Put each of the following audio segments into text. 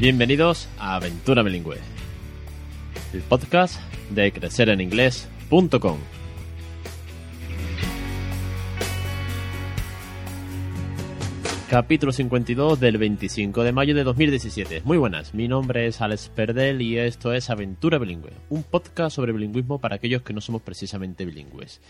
Bienvenidos a Aventura Bilingüe, el podcast de crecereninglés.com. Capítulo 52 del 25 de mayo de 2017. Muy buenas, mi nombre es Alex Perdel y esto es Aventura Bilingüe, un podcast sobre bilingüismo para aquellos que no somos precisamente bilingües.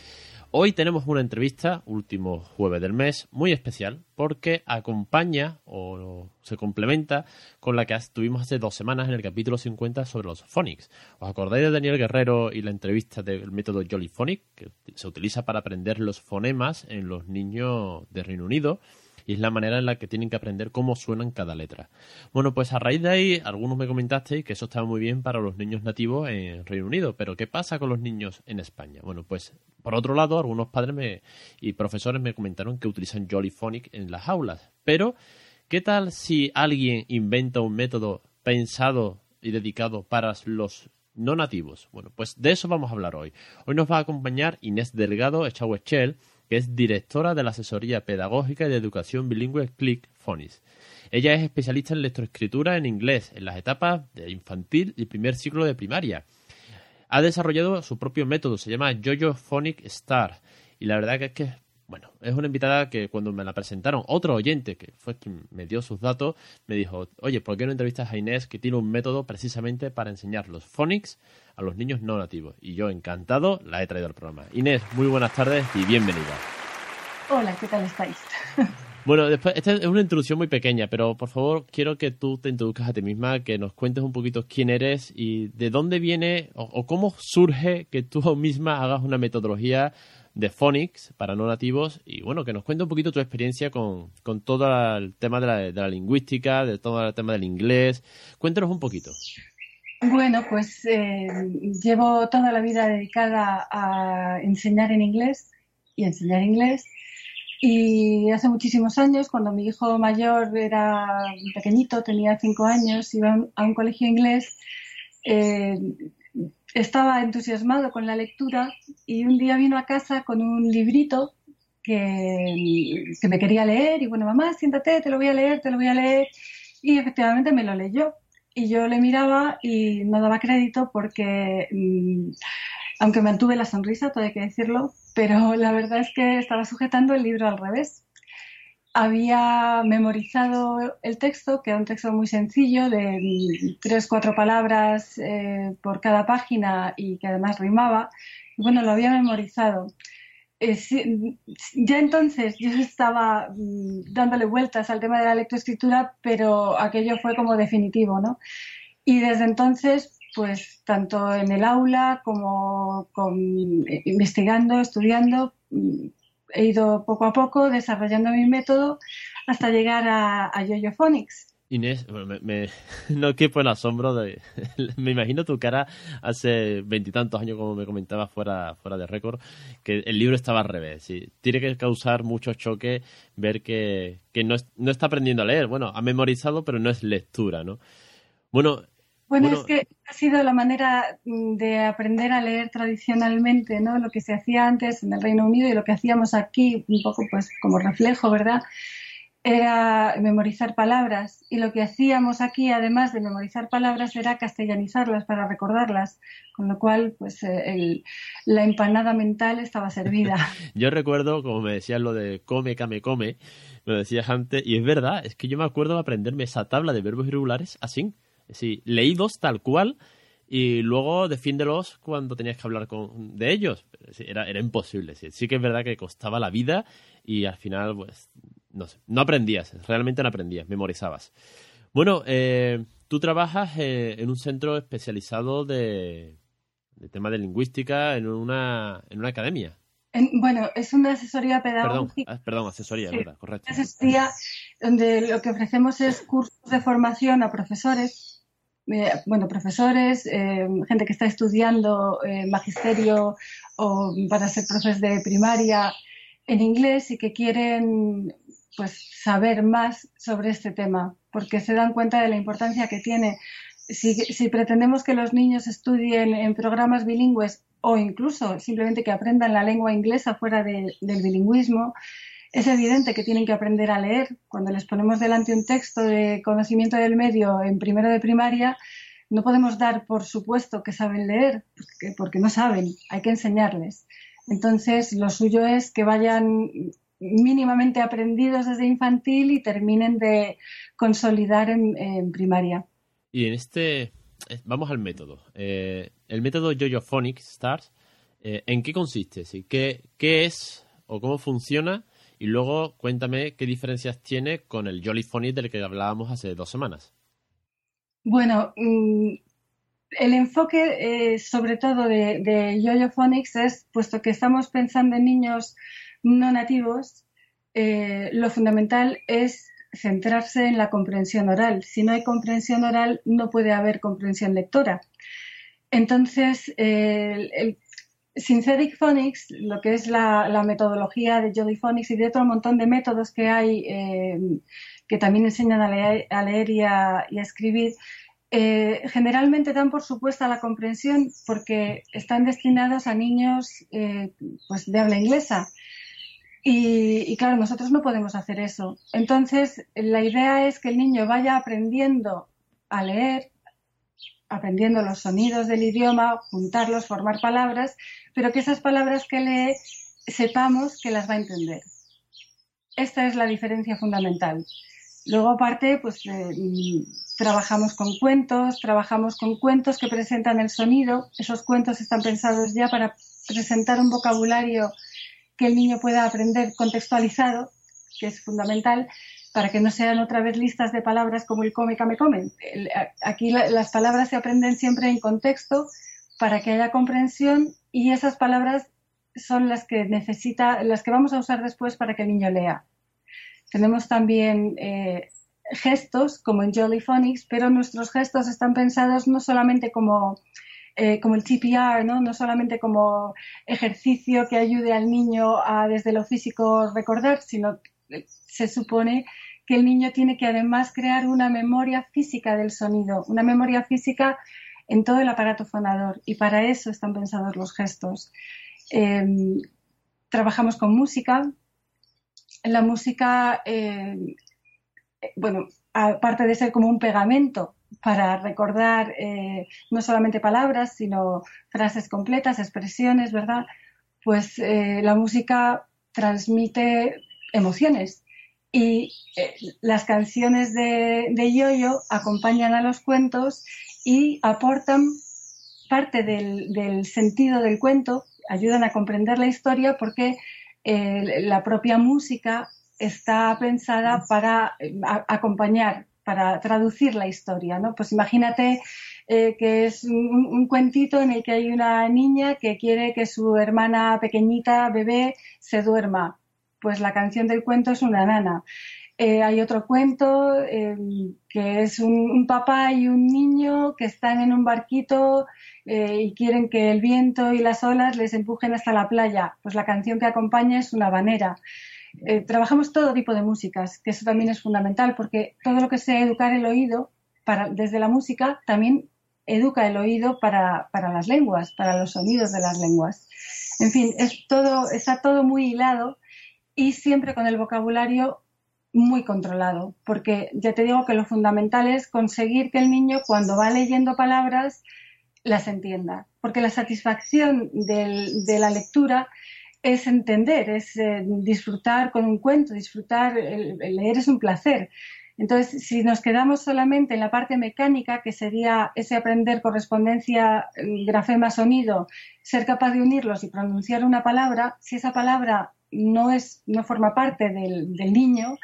Hoy tenemos una entrevista, último jueves del mes, muy especial porque acompaña o se complementa con la que tuvimos hace dos semanas en el capítulo 50 sobre los phonics. ¿Os acordáis de Daniel Guerrero y la entrevista del método Jolly Phonic que se utiliza para aprender los fonemas en los niños de Reino Unido? Y es la manera en la que tienen que aprender cómo suenan cada letra. Bueno, pues a raíz de ahí, algunos me comentasteis que eso estaba muy bien para los niños nativos en Reino Unido, pero ¿qué pasa con los niños en España? Bueno, pues por otro lado, algunos padres y profesores me comentaron que utilizan Jollyphonic en las aulas, pero ¿qué tal si alguien inventa un método pensado y dedicado para los no nativos? Bueno, pues de eso vamos a hablar hoy. Hoy nos va a acompañar Inés Delgado Echauechel, que es directora de la asesoría pedagógica y de educación bilingüe Click Phonics. Ella es especialista en lectoescritura en inglés en las etapas de infantil y primer ciclo de primaria. Ha desarrollado su propio método, se llama Jojo Phonic Star. Y la verdad que es que, bueno, es una invitada que cuando me la presentaron, otro oyente que fue quien me dio sus datos, me dijo, oye, ¿por qué no entrevistas a Inés que tiene un método precisamente para enseñar los phonics a los niños no nativos. Y yo, encantado, la he traído al programa. Inés, muy buenas tardes y bienvenida. Hola, ¿qué tal estáis? Bueno, después, esta es una introducción muy pequeña, pero por favor quiero que tú te introduzcas a ti misma, que nos cuentes un poquito quién eres y de dónde viene o, cómo surge que tú misma hagas una metodología de phonics para no nativos y bueno, que nos cuentes un poquito tu experiencia con, todo el tema de la, de la lingüística, de todo el tema del inglés. Cuéntanos un poquito. Bueno, pues eh, llevo toda la vida dedicada a enseñar en inglés y enseñar inglés. Y hace muchísimos años, cuando mi hijo mayor era pequeñito, tenía cinco años, iba a un colegio inglés, eh, estaba entusiasmado con la lectura y un día vino a casa con un librito que, que me quería leer y bueno, mamá, siéntate, te lo voy a leer, te lo voy a leer. Y efectivamente me lo leyó y yo le miraba y no daba crédito porque, mm, aunque mantuve la sonrisa, todo hay que decirlo, pero la verdad es que estaba sujetando el libro al revés. Había memorizado el texto, que era un texto muy sencillo, de tres, cuatro palabras eh, por cada página y que además rimaba. Y bueno, lo había memorizado. Eh, ya entonces yo estaba mm, dándole vueltas al tema de la lectoescritura, pero aquello fue como definitivo, ¿no? Y desde entonces, pues tanto en el aula como eh, investigando, estudiando, mm, he ido poco a poco desarrollando mi método hasta llegar a, a YoYo Phonics. Inés, me, no quepo el asombro de... me imagino tu cara hace veintitantos años, como me comentaba fuera, fuera de récord, que el libro estaba al revés. Tiene que causar mucho choque ver que, no, no, está aprendiendo a leer. Bueno, ha memorizado, pero no es lectura, ¿no? Bueno, bueno, es que ha sido la manera mm, de aprender a leer tradicionalmente, ¿no? Lo que se hacía antes en el Reino Unido y lo que hacíamos aquí, un poco pues como reflejo, ¿verdad? era memorizar palabras y lo que hacíamos aquí, además de memorizar palabras, era castellanizarlas para recordarlas, con lo cual, pues, eh, la empanada mental estaba servida. yo recuerdo, como me decías lo de come, came, come, me decías antes, y es verdad, es que yo me acuerdo de aprenderme esa tabla de verbos irregulares así, así leídos tal cual, y luego defiéndelos cuando tenías que hablar con, de ellos. Era, era imposible. Sí. sí que es verdad que costaba la vida y al final, pues, no sé, no aprendías, realmente no aprendías, memorizabas. Bueno, eh, tú trabajas eh, en un centro especializado de, de tema de lingüística en una, en una academia. bueno, es una asesoría pedagógica. Perdón, perdón asesoría, verdad, correcto. Asesoría donde lo que ofrecemos es cursos de formación a profesores, eh, bueno, profesores, gente que está estudiando magisterio o para ser profes de primaria en inglés y que quieren pues saber más sobre este tema, porque se dan cuenta de la importancia que tiene. Si, pretendemos que los niños estudien en programas bilingües o incluso simplemente que aprendan la lengua inglesa fuera del bilingüismo, es evidente que tienen que aprender a leer. Cuando les ponemos delante un texto de conocimiento del medio en primero de primaria, no podemos dar por supuesto que saben leer, porque, no saben, hay que enseñarles. Entonces, lo suyo es que vayan mínimamente aprendidos desde infantil y terminen de consolidar en, primaria. Y en este, eh, vamos al método. Eh, el método Jojo Phonic Stars, eh, ¿en qué consiste? ¿Qué, ¿Qué es o cómo funciona? Y luego cuéntame qué diferencias tiene con el Jolly del que hablábamos hace dos semanas. Bueno, mm, el enfoque, eh, sobre todo de, de Phonics, es, puesto que estamos pensando en niños no nativos, eh, lo fundamental es centrarse en la comprensión oral. Si no hay comprensión oral, no puede haber comprensión lectora. Entonces, el, Synthetic Phonics, lo que es la, metodología de Jolly Phonics y de otro montón de métodos que hay eh, que también enseñan a leer, y, a, escribir, eh, generalmente dan por supuesta la comprensión porque están destinados a niños eh, pues de habla inglesa. Y, claro, nosotros no podemos hacer eso. Entonces, la idea es que el niño vaya aprendiendo a leer, aprendiendo los sonidos del idioma, juntarlos, formar palabras, pero que esas palabras que lee sepamos que las va a entender. Esta es la diferencia fundamental. Luego, aparte, pues mm, trabajamos con cuentos, trabajamos con cuentos que presentan el sonido. Esos cuentos están pensados ya para presentar un vocabulario que el niño pueda aprender contextualizado, que es fundamental, para que no sean otra vez listas de palabras como el come, come, comen. Aquí las palabras se aprenden siempre en contexto para que haya comprensión y esas palabras son las que necesita, las que vamos a usar después para que el niño lea. Tenemos también eh, gestos, como en Jolly Phonics, pero nuestros gestos están pensados no solamente como, eh, como el TPR, ¿no? no solamente como ejercicio que ayude al niño a desde lo físico recordar, sino se supone que el niño tiene que además crear una memoria física del sonido, una memoria física en todo el aparato fonador y para eso están pensados los gestos. Em, trabajamos con música, la música, eh, bueno, aparte de ser como un pegamento para recordar eh, no solamente palabras, sino frases completas, expresiones, ¿verdad? Pues eh, la música transmite emociones y las canciones de, de Yoyo acompañan a los cuentos y aportan parte del, del sentido del cuento, ayudan a comprender la historia porque eh, la propia música está pensada para eh, acompañar, para traducir la historia, ¿no? Pues imagínate eh, que es un, cuentito en el que hay una niña que quiere que su hermana pequeñita, bebé, se duerma. Pues la canción del cuento es una nana. hay otro cuento que es un, papá y un niño que están en un barquito eh, y quieren que el viento y las olas les empujen hasta la playa. Pues la canción que acompaña es una banera. Eh, trabajamos todo tipo de músicas, que eso también es fundamental, porque todo lo que sea educar el oído para, desde la música también educa el oído para, para las lenguas, para los sonidos de las lenguas. En fin, todo, está todo muy hilado y siempre con el vocabulario muy controlado, porque ya te digo que lo fundamental es conseguir que el niño cuando va leyendo palabras las entienda, porque la satisfacción de la lectura es entender, es eh, disfrutar con un cuento, disfrutar, el, leer es un placer. Entonces, si nos quedamos solamente en la parte mecánica, que sería ese aprender correspondencia, grafema, sonido, ser capaz de unirlos y pronunciar una palabra, si esa palabra no, es, no forma parte del, niño,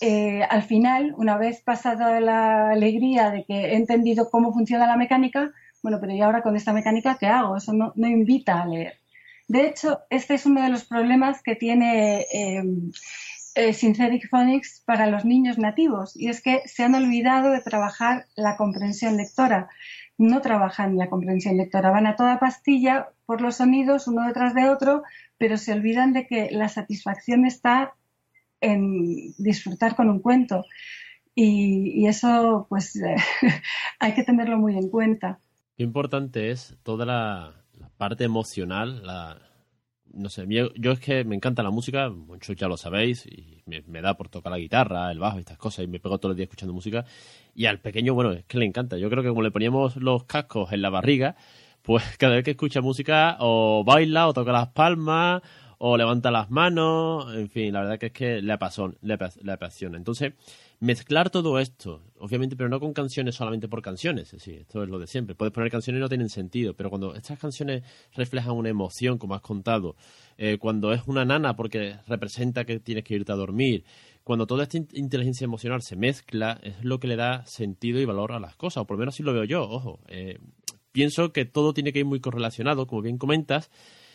eh, al final, una vez pasada la alegría de que he entendido cómo funciona la mecánica, bueno, pero ¿y ahora con esta mecánica qué hago? Eso no, invita a leer. De hecho, este es uno de los problemas que tiene eh, eh, Synthetic Phonics para los niños nativos, y es que se han olvidado de trabajar la comprensión lectora. No trabajan la comprensión lectora, van a toda pastilla por los sonidos uno detrás de otro, pero se olvidan de que la satisfacción está en disfrutar con un cuento. Y, eso, pues, hay que tenerlo muy en cuenta. Qué importante es toda la, parte emocional, no sé, yo es que me encanta la música, muchos ya lo sabéis, y me, da por tocar la guitarra, el bajo y estas cosas, y me pego todo el día escuchando música. Y al pequeño, bueno, es que le encanta. Yo creo que como le poníamos los cascos en la barriga, pues cada vez que escucha música o baila o toca las palmas o levanta las manos, en fin, la verdad que es que le apasiona. Le apasiona. Entonces, mezclar todo esto, obviamente, pero no con canciones solamente por canciones, sí, esto es lo de siempre. Puedes poner canciones y no tienen sentido, pero cuando estas canciones reflejan una emoción, como has contado, eh, cuando es una nana porque representa que tienes que irte a dormir, cuando toda esta inteligencia emocional se mezcla, es lo que le da sentido y valor a las cosas, o por lo menos así lo veo yo, ojo. Eh, pienso que todo tiene que ir muy correlacionado, como bien comentas,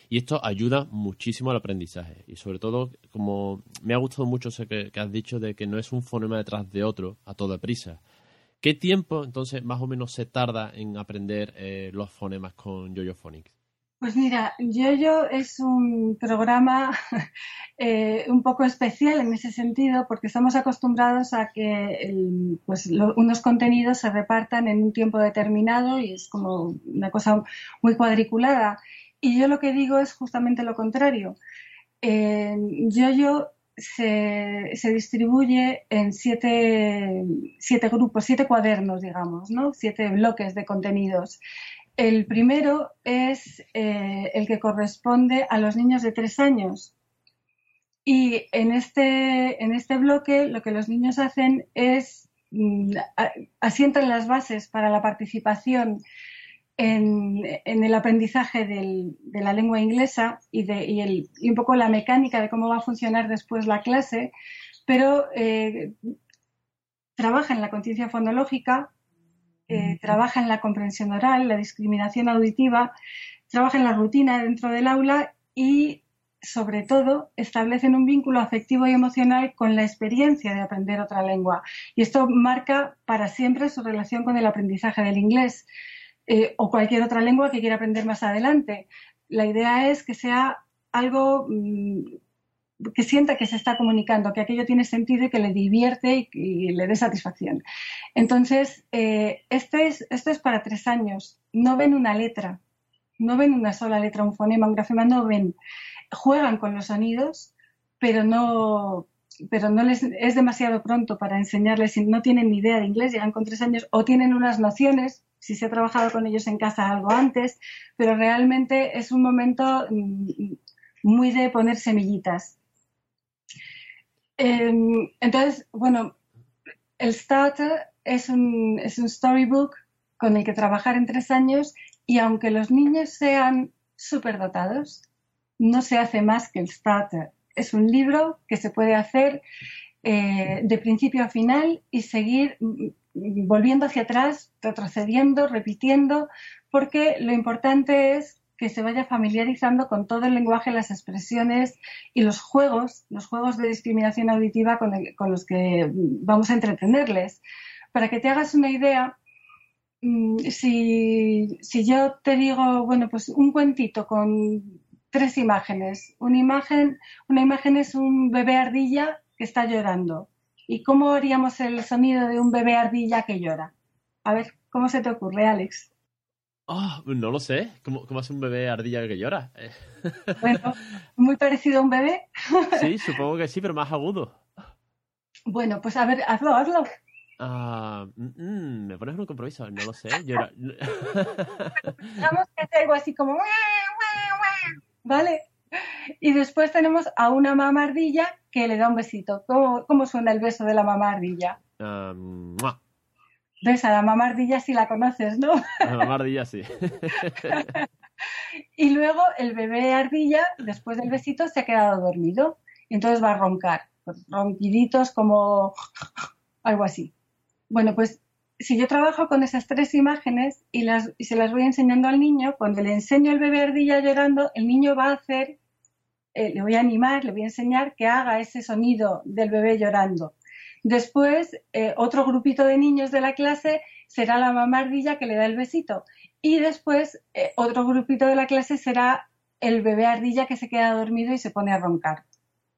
y esto ayuda muchísimo al aprendizaje. Y sobre todo, como me ha gustado mucho que, has dicho de que no es un fonema detrás de otro a toda prisa. ¿Qué tiempo entonces más o menos se tarda en aprender eh, los fonemas con YoYo Phonics? Pues mira, YoYo es un programa eh, un poco especial en ese sentido porque estamos acostumbrados a que pues, unos contenidos se repartan en un tiempo determinado y es como una cosa muy cuadriculada. Y yo lo que digo es justamente lo contrario. Eh, yo se, se, distribuye en siete, siete, grupos, siete cuadernos, digamos, ¿no? siete bloques de contenidos. El primero es eh, el que corresponde a los niños de tres años. Y en este, en este bloque lo que los niños hacen es mm, asientan las bases para la participación en, el aprendizaje de la lengua inglesa y, un poco la mecánica de cómo va a funcionar después la clase, pero eh, trabaja en la conciencia fonológica, eh, trabaja en la comprensión oral, la discriminación auditiva, trabaja en la rutina dentro del aula y sobre todo, establecen un vínculo afectivo y emocional con la experiencia de aprender otra lengua. Y esto marca para siempre su relación con el aprendizaje del inglés. Eh, o cualquier otra lengua que quiera aprender más adelante. La idea es que sea algo mm, que sienta que se está comunicando, que aquello tiene sentido y que le divierte y, le dé satisfacción. Entonces, eh, este es, esto es para tres años. No ven una letra, no ven una sola letra, un fonema, un grafema, no ven. Juegan con los sonidos, pero no, pero no les es demasiado pronto para enseñarles, si no tienen ni idea de inglés, llegan con tres años o tienen unas nociones, si se ha trabajado con ellos en casa algo antes, pero realmente es un momento mm, muy de poner semillitas. Em, entonces, bueno, el Starter es un, es un storybook con el que trabajar en tres años y aunque los niños sean superdotados, no se hace más que el Starter. Es un libro que se puede hacer eh, de principio a final y seguir volviendo hacia atrás, retrocediendo, repitiendo, porque lo importante es que se vaya familiarizando con todo el lenguaje, las expresiones y los juegos, los juegos de discriminación auditiva con, los que vamos a entretenerles. Para que te hagas una idea, mm, si, si, yo te digo, bueno, pues un cuentito con tres imágenes. Una imagen, una imagen es un bebé ardilla que está llorando. ¿Y cómo haríamos el sonido de un bebé ardilla que llora? A ver, ¿cómo se te ocurre, Alex? Oh, no lo sé. ¿Cómo, cómo hace un bebé ardilla que llora? Bueno, muy parecido a un bebé. Sí, supongo que sí, pero más agudo. Bueno, pues a ver, hazlo, hazlo. Ah, mm, mm, me pones un compromiso, no lo sé. Llora. Vamos a hacer algo así como. ¿Vale? Y después tenemos a una mamardilla que le da un besito. ¿Cómo, suena el beso de la mamardilla? Um, ¿Ves? A la mamardilla si la conoces, ¿no? A la mamardilla sí. y luego el bebé ardilla, después del besito, se ha quedado dormido. Y entonces va a roncar. Pues ronquiditos como algo así. Bueno, pues si yo trabajo con esas tres imágenes y, las, y se las voy enseñando al niño, cuando le enseño el bebé ardilla llorando, el niño va a hacer eh, le voy a animar, le voy a enseñar que haga ese sonido del bebé llorando. Después, eh, otro grupito de niños de la clase será la mamá ardilla que le da el besito. Y después, eh, otro grupito de la clase será el bebé ardilla que se queda dormido y se pone a roncar.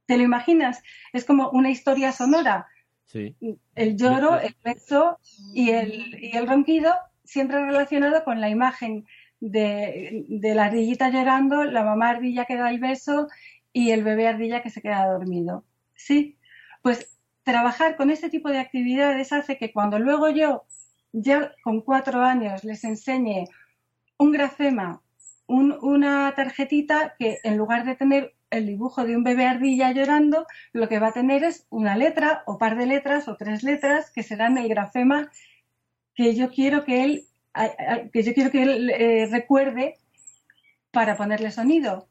¿Te lo imaginas? Es como una historia sonora. Sí. El lloro, el beso y el, y el ronquido siempre relacionado con la imagen de, de la ardillita llorando, la mamá ardilla que da el beso y el bebé ardilla que se queda dormido. ¿Sí? Pues trabajar con este tipo de actividades hace que cuando luego yo, ya con cuatro años, les enseñe un grafema, una tarjetita que en lugar de tener el dibujo de un bebé ardilla llorando, lo que va a tener es una letra o par de letras o tres letras que serán el grafema que yo quiero que él, que yo quiero que él eh, recuerde para ponerle sonido.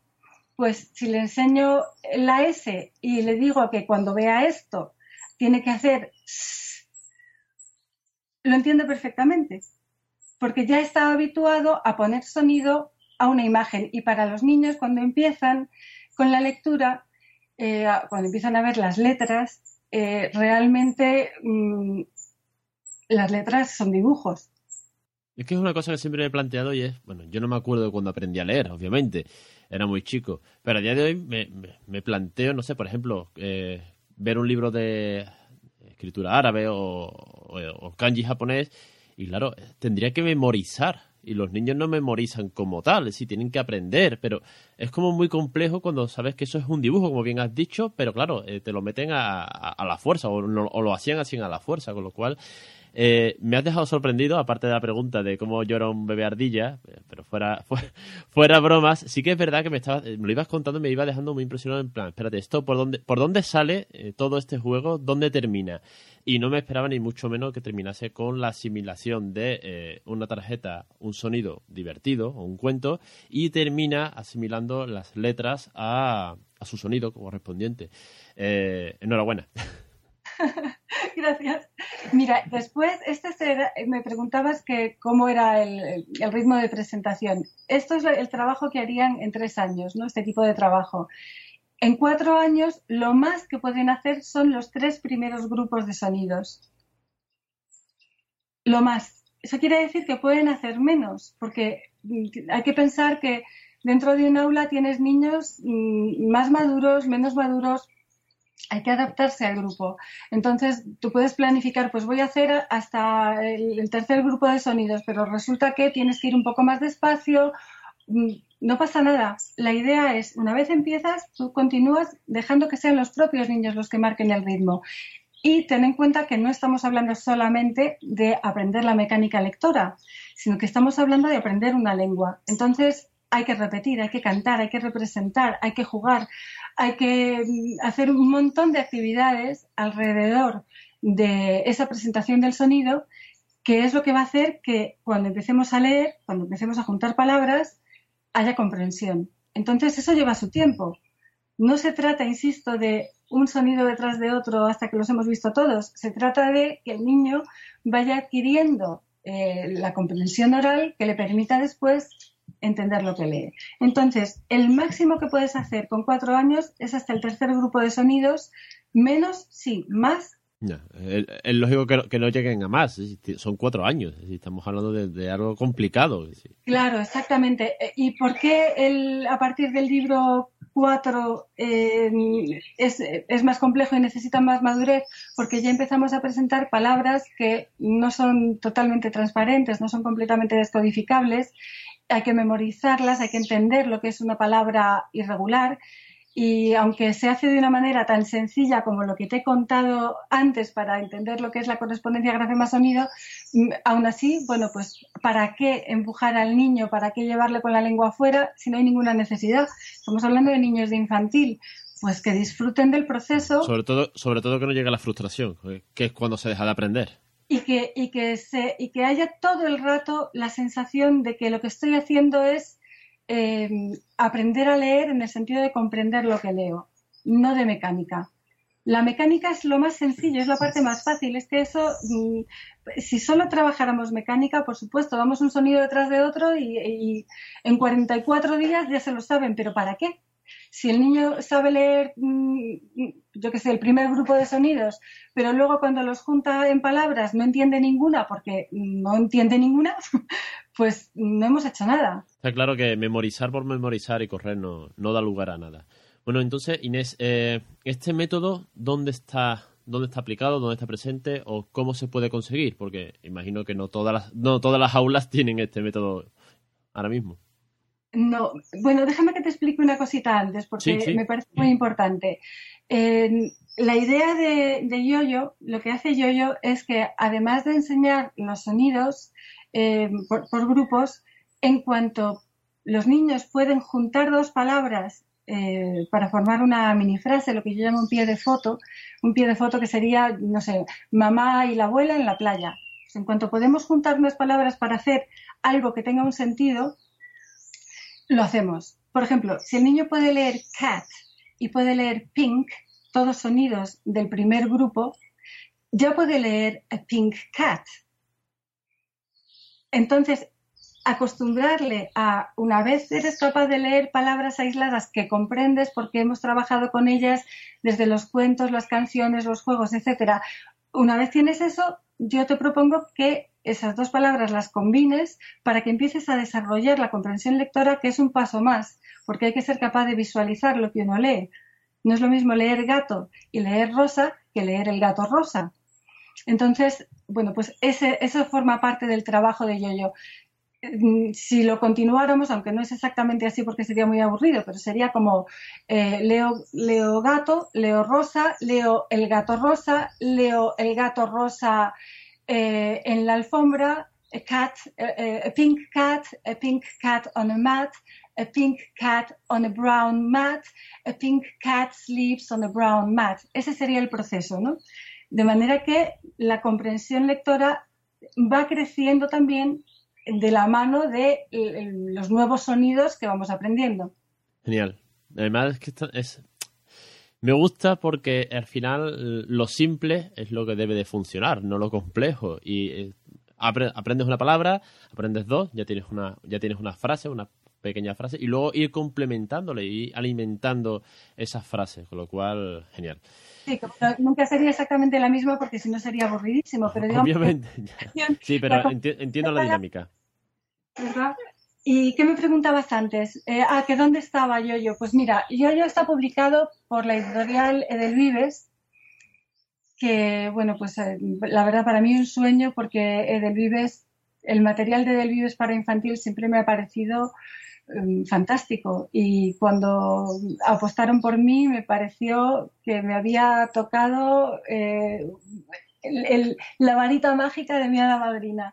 Pues si le enseño la S y le digo que cuando vea esto tiene que hacer lo entiende perfectamente, porque ya está habituado a poner sonido a una imagen. Y para los niños, cuando empiezan con la lectura, eh, cuando empiezan a ver las letras, eh, realmente mm, las letras son dibujos. Es que es una cosa que siempre me he planteado y es, bueno, yo no me acuerdo cuando aprendí a leer, obviamente, era muy chico, pero a día de hoy me, planteo, no sé, por ejemplo, eh, ver un libro de escritura árabe o, kanji japonés y claro, tendría que memorizar. Y los niños no memorizan como tal, sí, tienen que aprender, pero es como muy complejo cuando sabes que eso es un dibujo, como bien has dicho, pero claro, eh, te lo meten a, la fuerza o, o, lo hacían así a la fuerza, con lo cual eh, me has dejado sorprendido, aparte de la pregunta de cómo llora un bebé ardilla, eh, pero fuera, fuera, bromas, sí que es verdad que me, estaba, me lo ibas contando y me iba dejando muy impresionado en plan, espérate, ¿esto por dónde, por dónde sale eh, todo este juego? ¿Dónde termina? Y no me esperaba ni mucho menos que terminase con la asimilación de una tarjeta, un sonido divertido o un cuento, y termina asimilando las letras a, a su sonido correspondiente. enhorabuena. Gracias. Mira, después, este me preguntabas que cómo era el, ritmo de presentación. Esto es el trabajo que harían en tres años, ¿no? Este tipo de trabajo. En cuatro años, lo más que pueden hacer son los tres primeros grupos de sonidos. Lo más. Eso quiere decir que pueden hacer menos, porque hay que pensar que dentro de un aula tienes niños mm, más maduros, menos maduros, hay que adaptarse al grupo. Entonces, tú puedes planificar, pues voy a hacer hasta el, tercer grupo de sonidos, pero resulta que tienes que ir un poco más despacio. Mm, no pasa nada. La idea es, una vez empiezas, tú continúas dejando que sean los propios niños los que marquen el ritmo. Y ten en cuenta que no estamos hablando solamente de aprender la mecánica lectora, sino que estamos hablando de aprender una lengua. Entonces, hay que repetir, hay que cantar, hay que representar, hay que jugar, hay que mm, hacer un montón de actividades alrededor de esa presentación del sonido, que es lo que va a hacer que cuando empecemos a leer, cuando empecemos a juntar palabras, haya comprensión. Entonces eso lleva su tiempo. No se trata, insisto, de un sonido detrás de otro hasta que los hemos visto todos. Se trata de que el niño vaya adquiriendo eh, la comprensión oral que le permita después entender lo que lee. Entonces, el máximo que puedes hacer con cuatro años es hasta el tercer grupo de sonidos, menos, sí, más. es, lógico que no, lleguen a más, son cuatro años, estamos hablando de, algo complicado. Claro, exactamente. Eh, ¿Y por qué el, a partir del libro cuatro eh, es, es, más complejo y necesita más madurez? Porque ya empezamos a presentar palabras que no son totalmente transparentes, no son completamente descodificables hay que memorizarlas, hay que entender lo que es una palabra irregular y aunque se hace de una manera tan sencilla como lo que te he contado antes para entender lo que es la correspondencia grafema-sonido, mm, aún así, bueno, pues ¿para qué empujar al niño? ¿Para qué llevarle con la lengua afuera si no hay ninguna necesidad? Estamos hablando de niños de infantil. Pues que disfruten del proceso. Sobre todo, sobre todo que no llegue la frustración, que es cuando se deja de aprender y que, y que, se, y que haya todo el rato la sensación de que lo que estoy haciendo es eh, aprender a leer en el sentido de comprender lo que leo, no de mecánica. La mecánica es lo más sencillo, es la parte más fácil. Es que eso, mm, si solo trabajáramos mecánica, por supuesto, damos un sonido detrás de otro y, y en 44 días ya se lo saben, pero ¿para qué? Si el niño sabe leer, mm, yo qué sé, el primer grupo de sonidos, pero luego cuando los junta en palabras no entiende ninguna porque no entiende ninguna, pues no hemos hecho nada. Está claro que memorizar por memorizar y correr no, da lugar a nada. Bueno, entonces, Inés, eh, ¿este método dónde está, dónde está aplicado, dónde está presente o cómo se puede conseguir? Porque imagino que no todas las, no todas las aulas tienen este método ahora mismo. No, bueno, déjame que te explique una cosita antes, porque me parece muy importante. la idea de, de Yoyo, lo que hace Yoyo es que además de enseñar los sonidos eh, por, grupos, en cuanto los niños pueden juntar dos palabras eh, para formar una mini frase, lo que yo llamo un pie de foto, un pie de foto que sería, no sé, mamá y la abuela en la playa. En cuanto podemos juntar unas palabras para hacer algo que tenga un sentido, lo hacemos. Por ejemplo, si el niño puede leer cat y puede leer pink, todos sonidos del primer grupo, ya puede leer a pink cat. Entonces, acostumbrarle a, una vez eres capaz de leer palabras aisladas que comprendes porque hemos trabajado con ellas desde los cuentos, las canciones, los juegos, etcétera. Una vez tienes eso, yo te propongo que esas dos palabras las combines para que empieces a desarrollar la comprensión lectora, que es un paso más, porque hay que ser capaz de visualizar lo que uno lee. No es lo mismo leer gato y leer rosa que leer el gato rosa. Entonces, bueno, pues eso forma parte del trabajo de Yoyo. Mm, si lo continuáramos, aunque no es exactamente así porque sería muy aburrido, pero sería como eh, leo, leo gato, leo rosa, leo el gato rosa, leo el gato rosa eh, en la alfombra, a cat, a pink cat, a pink cat on a mat, a pink cat on a brown mat, a pink cat sleeps on a brown mat. Ese sería el proceso, ¿no? De manera que la comprensión lectora va creciendo también de la mano de los nuevos sonidos que vamos aprendiendo. Genial. Además que es me gusta porque al final lo simple es lo que debe de funcionar, no lo complejo. Y eh, aprendes una palabra, aprendes dos, ya tienes una, ya tienes una frase, una pequeña frase, y luego ir complementándole y alimentando esas frases, con lo cual, genial. Sí, nunca sería exactamente la misma porque si no sería aburridísimo, pero Obviamente. sí, pero entiendo la dinámica. ¿Verdad? ¿Y qué me preguntabas antes? Eh, ah, que dónde estaba Yoyo. Pues mira, Yoyo está publicado por la editorial Edelvives, que, bueno, pues eh, la verdad para mí es un sueño porque Edelvives, el material de Edelvives para infantil siempre me ha parecido em, fantástico. Y cuando apostaron por mí me pareció que me había tocado eh, la varita mágica de mi hada madrina.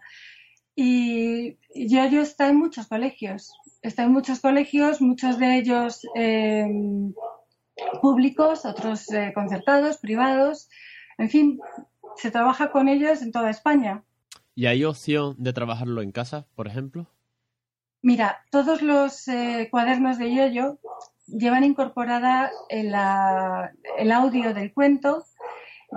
Y yo está en muchos colegios. Está en muchos colegios, muchos de ellos em, públicos, otros eh, concertados, privados. En fin, se trabaja con ellos en toda España. ¿Y hay opción de trabajarlo en casa, por ejemplo? Mira, todos los eh, cuadernos de Yoyo llevan incorporada el audio del cuento,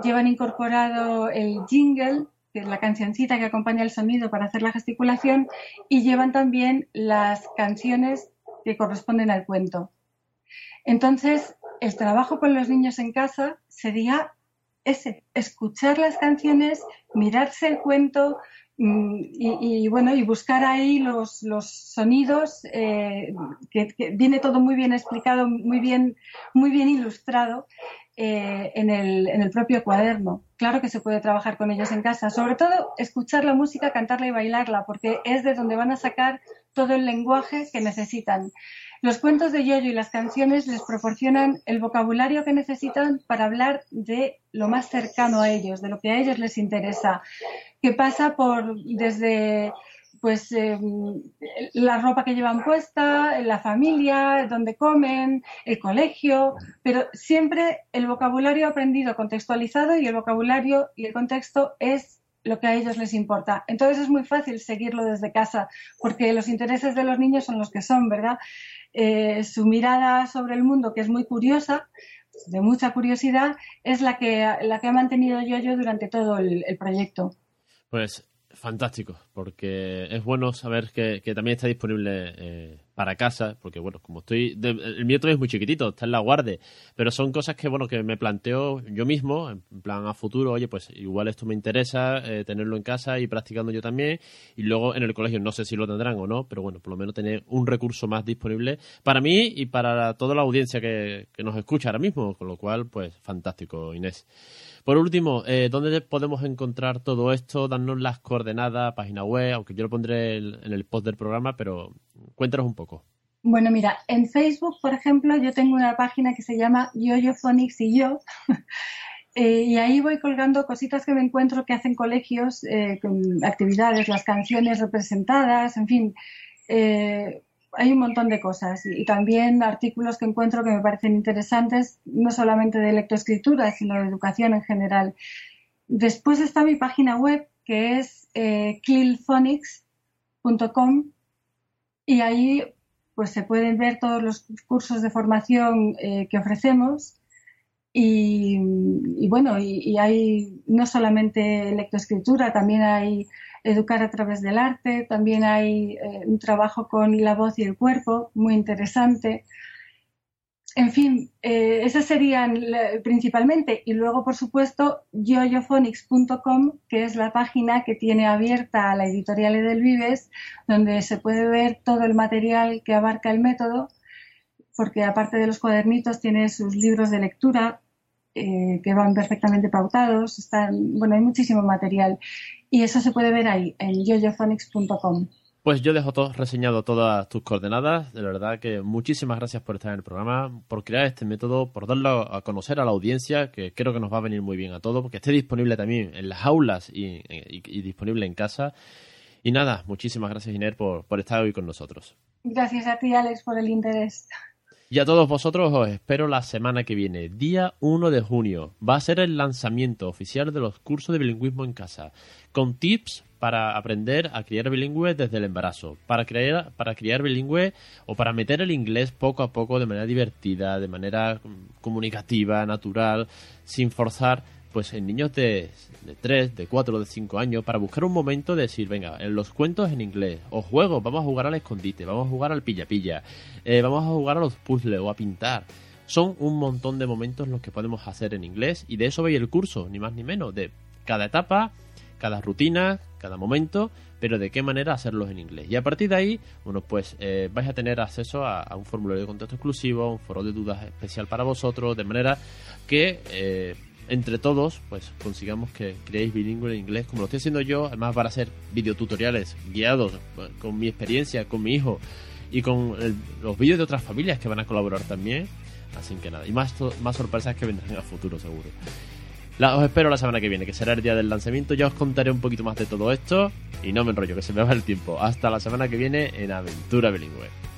llevan incorporado el jingle que es la cancioncita que acompaña el sonido para hacer la gesticulación, y llevan también las canciones que corresponden al cuento. Entonces, el trabajo con los niños en casa sería ese, escuchar las canciones, mirarse el cuento mm, y, bueno, y buscar ahí los, sonidos, eh, que, viene todo muy bien explicado, muy bien, muy bien ilustrado eh, en, el, en el propio cuaderno. Claro que se puede trabajar con ellos en casa, sobre todo escuchar la música, cantarla y bailarla, porque es de donde van a sacar todo el lenguaje que necesitan. Los cuentos de Yoyo y las canciones les proporcionan el vocabulario que necesitan para hablar de lo más cercano a ellos, de lo que a ellos les interesa, que pasa por desde pues em, la ropa que llevan puesta, la familia, donde comen, el colegio, pero siempre el vocabulario aprendido contextualizado y el vocabulario y el contexto es lo que a ellos les importa. Entonces es muy fácil seguirlo desde casa, porque los intereses de los niños son los que son, ¿verdad? Eh, su mirada sobre el mundo, que es muy curiosa, de mucha curiosidad, es la que, la que ha mantenido yo, yo durante todo el, el proyecto. Pues fantástico, porque es bueno saber que, también está disponible eh, para casa, porque bueno, como estoy, el mío todavía es muy chiquitito, está en la guardia, pero son cosas que bueno, que me planteo yo mismo, en plan a futuro, oye, pues igual esto me interesa, eh, tenerlo en casa y practicando yo también, y luego en el colegio no sé si lo tendrán o no, pero bueno, por lo menos tener un recurso más disponible para mí y para toda la audiencia que, que nos escucha ahora mismo, con lo cual, pues fantástico, Inés. Por último, eh, ¿dónde podemos encontrar todo esto? Darnos las coordenadas, página web, aunque yo lo pondré en el post del programa, pero Cuéntanos un poco. Bueno, mira, en Facebook, por ejemplo, yo tengo una página que se llama Yoyo Phonics y yo. Eh, y ahí voy colgando cositas que me encuentro que hacen colegios, eh, con actividades, las canciones representadas, en fin, hay un montón de cosas. Y, también artículos que encuentro que me parecen interesantes, no solamente de lectoescritura, sino de educación en general. Después está mi página web, que es eh, killphonics.com, y ahí pues se pueden ver todos los cursos de formación que ofrecemos y, bueno, y, hay no solamente lectoescritura, también hay educar a través del arte, también hay eh, un trabajo con la voz y el cuerpo muy interesante. En fin, eh, esas serían principalmente. Y luego, por supuesto, yoyophonics.com, que es la página que tiene abierta la editorial Edelvives, donde se puede ver todo el material que abarca el método, porque aparte de los cuadernitos tiene sus libros de lectura, eh, que van perfectamente pautados. Están, bueno, hay muchísimo material y eso se puede ver ahí en yoyophonics.com. Pues yo dejo todo reseñado todas tus coordenadas. De verdad que muchísimas gracias por estar en el programa, por crear este método, por darlo a conocer a la audiencia, que creo que nos va a venir muy bien a todos, porque esté disponible también en las aulas y, disponible en casa. Y nada, muchísimas gracias Inés por, por estar hoy con nosotros. Gracias a ti Alex por el interés. Y a todos vosotros os espero la semana que viene, día 1 de junio. Va a ser el lanzamiento oficial de los cursos de bilingüismo en casa, con tips para aprender a criar bilingüe desde el embarazo, para criar, para criar bilingüe o para meter el inglés poco a poco de manera divertida, de manera comunicativa, natural, sin forzar pues en niños de, de 3, de 4, de 5 años, para buscar un momento de decir, venga, en los cuentos en inglés, o juegos, vamos a jugar al escondite, vamos a jugar al pilla-pilla, eh, vamos a jugar a los puzzles o a pintar. Son un montón de momentos los que podemos hacer en inglés y de eso veis el curso, ni más ni menos, de cada etapa, cada rutina, cada momento, pero de qué manera hacerlos en inglés. Y a partir de ahí, bueno, pues eh, vais a tener acceso a, un formulario de contexto exclusivo, un foro de dudas especial para vosotros, de manera que eh, entre todos, pues consigamos que creéis bilingüe en inglés, como lo estoy haciendo yo, además para hacer videotutoriales guiados con mi experiencia, con mi hijo y con los vídeos de otras familias que van a colaborar también. Así que nada, y más, más sorpresas que vendrán a futuro seguro. os espero la semana que viene, que será el día del lanzamiento. Ya os contaré un poquito más de todo esto. Y no me enrollo, que se me va el tiempo. Hasta la semana que viene en Aventura Bilingüe.